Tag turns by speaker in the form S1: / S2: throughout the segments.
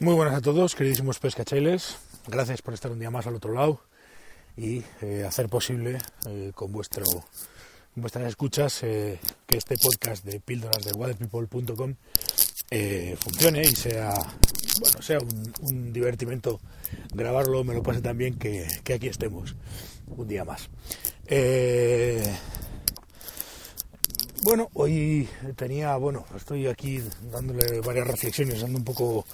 S1: Muy buenas a todos, queridísimos pescachailes. Gracias por estar un día más al otro lado y eh, hacer posible eh, con vuestro vuestras escuchas eh, que este podcast de píldoras de waterpeople.com funcione y sea bueno sea un, divertimento grabarlo me lo pase también que, que aquí estemos un día más bueno hoy tenía bueno estoy aquí dándole varias reflexiones ando un poco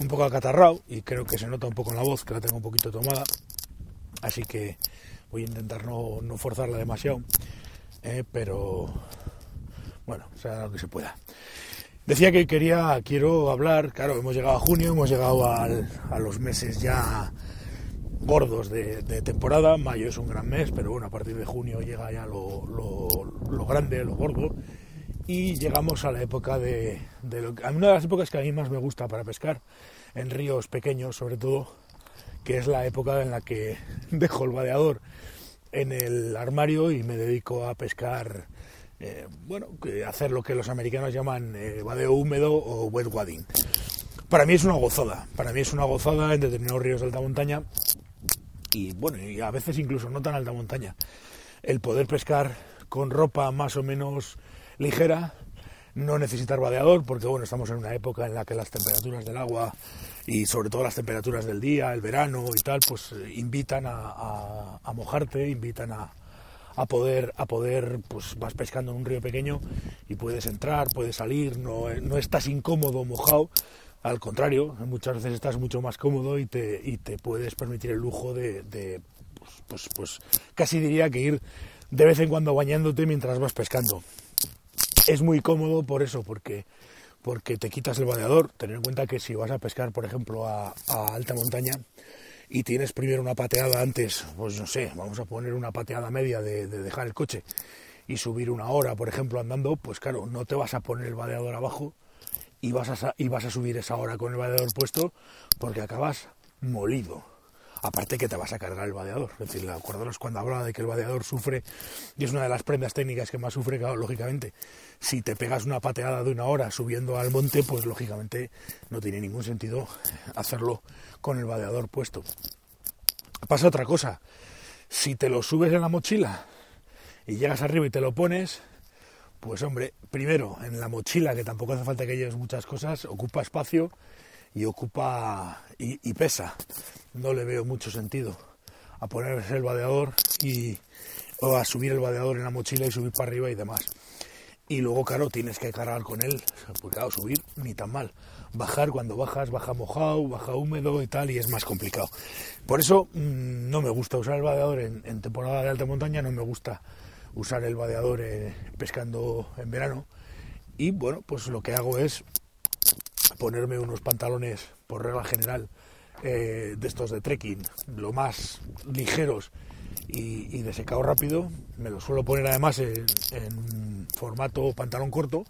S1: un poco acatarrado y creo que se nota un poco en la voz que la tengo un poquito tomada así que voy a intentar no, no forzarla demasiado eh, pero bueno, sea lo que se pueda. Decía que quería, quiero hablar, claro, hemos llegado a junio, hemos llegado al, a los meses ya gordos de, de, temporada, mayo es un gran mes, pero bueno, a partir de junio llega ya lo, lo, lo grande, lo gordo, y llegamos a la época de, lo, a una de las épocas que a mí más me gusta para pescar, en ríos pequeños sobre todo, que es la época en la que dejo el vadeador en el armario y me dedico a pescar, eh, bueno, hacer lo que los americanos llaman eh, húmedo o wet wadding. Para mí es una gozada, para mí es una gozada en determinados ríos de alta montaña y bueno, y a veces incluso no tan alta montaña, el poder pescar con ropa más o menos ligera, no necesitar vadeador, porque bueno, estamos en una época en la que las temperaturas del agua y sobre todo las temperaturas del día, el verano y tal, pues eh, invitan a, mojarte, invitan a, a, poder, a poder, pues vas pescando en un río pequeño y puedes entrar, puedes salir, no, no estás incómodo mojado, al contrario, muchas veces estás mucho más cómodo y te, y te puedes permitir el lujo de, de pues, pues, pues casi diría que ir de vez en cuando bañándote mientras vas pescando. Es muy cómodo por eso, porque porque te quitas el vadeador. Tener en cuenta que si vas a pescar, por ejemplo, a, alta montaña y tienes primero una pateada antes, pues no sé, vamos a poner una pateada media de, de dejar el coche y subir una hora, por ejemplo, andando, pues claro, no te vas a poner el vadeador abajo y vas a, y vas a subir esa hora con el vadeador puesto porque acabas molido aparte que te vas a cargar el vadeador. Es decir, acordaros cuando hablaba de que el vadeador sufre, y es una de las prendas técnicas que más sufre, claro, lógicamente, si te pegas una pateada de una hora subiendo al monte, pues lógicamente no tiene ningún sentido hacerlo con el vadeador puesto. Pasa otra cosa, si te lo subes en la mochila y llegas arriba y te lo pones, pues hombre, primero, en la mochila, que tampoco hace falta que lleves muchas cosas, ocupa espacio y ocupa y, pesa. No le veo mucho sentido a ponerse el vadeador y o a subir el vadeador en la mochila y subir para arriba y demás. Y luego, claro, tienes que cargar con él, claro, subir ni tan mal. Bajar cuando bajas, baja mojado, baja húmedo y tal, y es más complicado. Por eso mmm, no me gusta usar el vadeador en, en, temporada de alta montaña, no me gusta usar el vadeador eh, pescando en verano. Y bueno, pues lo que hago es ponerme unos pantalones, por regla general, eh, de estos de trekking, lo más ligeros y, y, de secado rápido. Me los suelo poner además en, formato pantalón corto.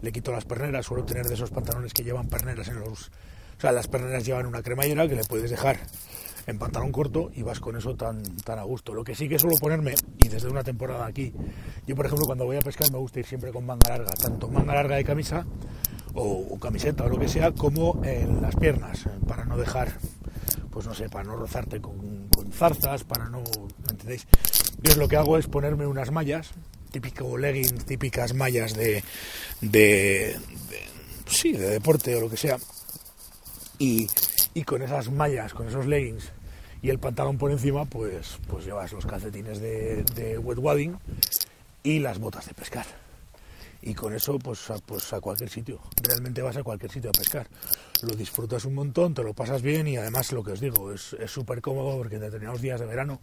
S1: Le quito las perneras, suelo tener de esos pantalones que llevan perneras en los... O sea, las perneras llevan una cremallera que le puedes dejar en pantalón corto y vas con eso tan, tan a gusto. Lo que sí que suelo ponerme, y desde una temporada aquí, yo por ejemplo cuando voy a pescar me gusta ir siempre con manga larga, tanto manga larga de camisa o, o, camiseta o lo que sea, como en las piernas, para no dejar, pues no sé, para no rozarte con, zarzas, para no, ¿me entendéis? Yo lo que hago es ponerme unas mallas, típico legging, típicas mallas de, de, de, sí, de deporte o lo que sea, y, y con esas mallas, con esos leggings y el pantalón por encima, pues, pues llevas los calcetines de, de wet wadding y las botas de pescar y con eso pues a, pues a cualquier sitio. Realmente vas a cualquier sitio a pescar. Lo disfrutas un montón, te lo pasas bien y además lo que os digo, es súper cómodo porque en determinados días de verano,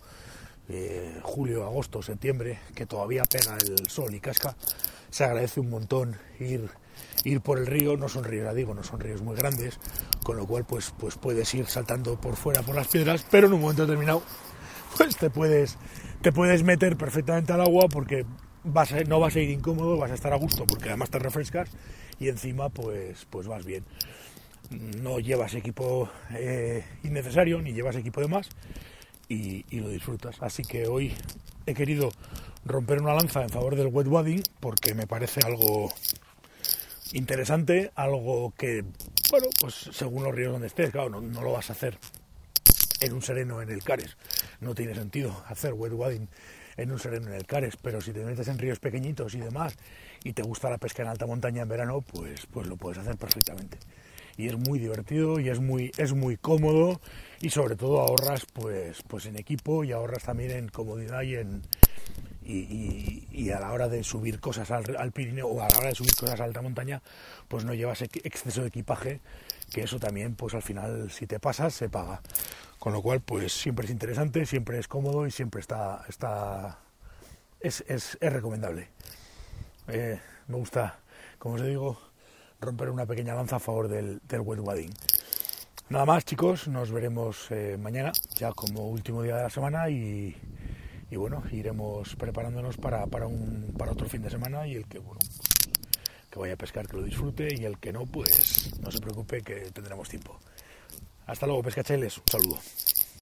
S1: eh, julio, agosto, septiembre, que todavía pega el sol y casca, se agradece un montón ir ir por el río, no son ríos, no son ríos muy grandes, con lo cual pues, pues puedes ir saltando por fuera por las piedras, pero en un momento determinado pues te puedes, te puedes meter perfectamente al agua porque no vas a ir incómodo, vas a estar a gusto porque además te refrescas y encima pues, pues vas bien. No llevas equipo eh, innecesario ni llevas equipo de más y, lo disfrutas. Así que hoy he querido romper una lanza en favor del wet wadding porque me parece algo interesante, algo que, bueno, pues según los ríos donde estés, claro, no, no lo vas a hacer en un sereno en el Cares. No tiene sentido hacer wet wading en un sereno en el Cares, pero si te metes en ríos pequeñitos y demás y te gusta la pesca en alta montaña en verano, pues, pues lo puedes hacer perfectamente. Y es muy divertido y es muy, es muy cómodo y sobre todo ahorras pues, pues en equipo y ahorras también en comodidad y en, y, a la hora de subir cosas al, al, Pirineo o a la hora de subir cosas a alta montaña, pues no llevas exceso de equipaje, que eso también, pues al final, si te pasas, se paga. Con lo cual, pues siempre es interesante, siempre es cómodo y siempre está, está es, es, es recomendable. Eh, me gusta, como os digo, romper una pequeña lanza a favor del, del wet wading. Nada más, chicos, nos veremos eh, mañana, ya como último día de la semana y y bueno, iremos preparándonos para, para, un, para otro fin de semana y el que, bueno, que vaya a pescar que lo disfrute y el que no, pues no se preocupe que tendremos tiempo. Hasta luego, pescachailes, un saludo.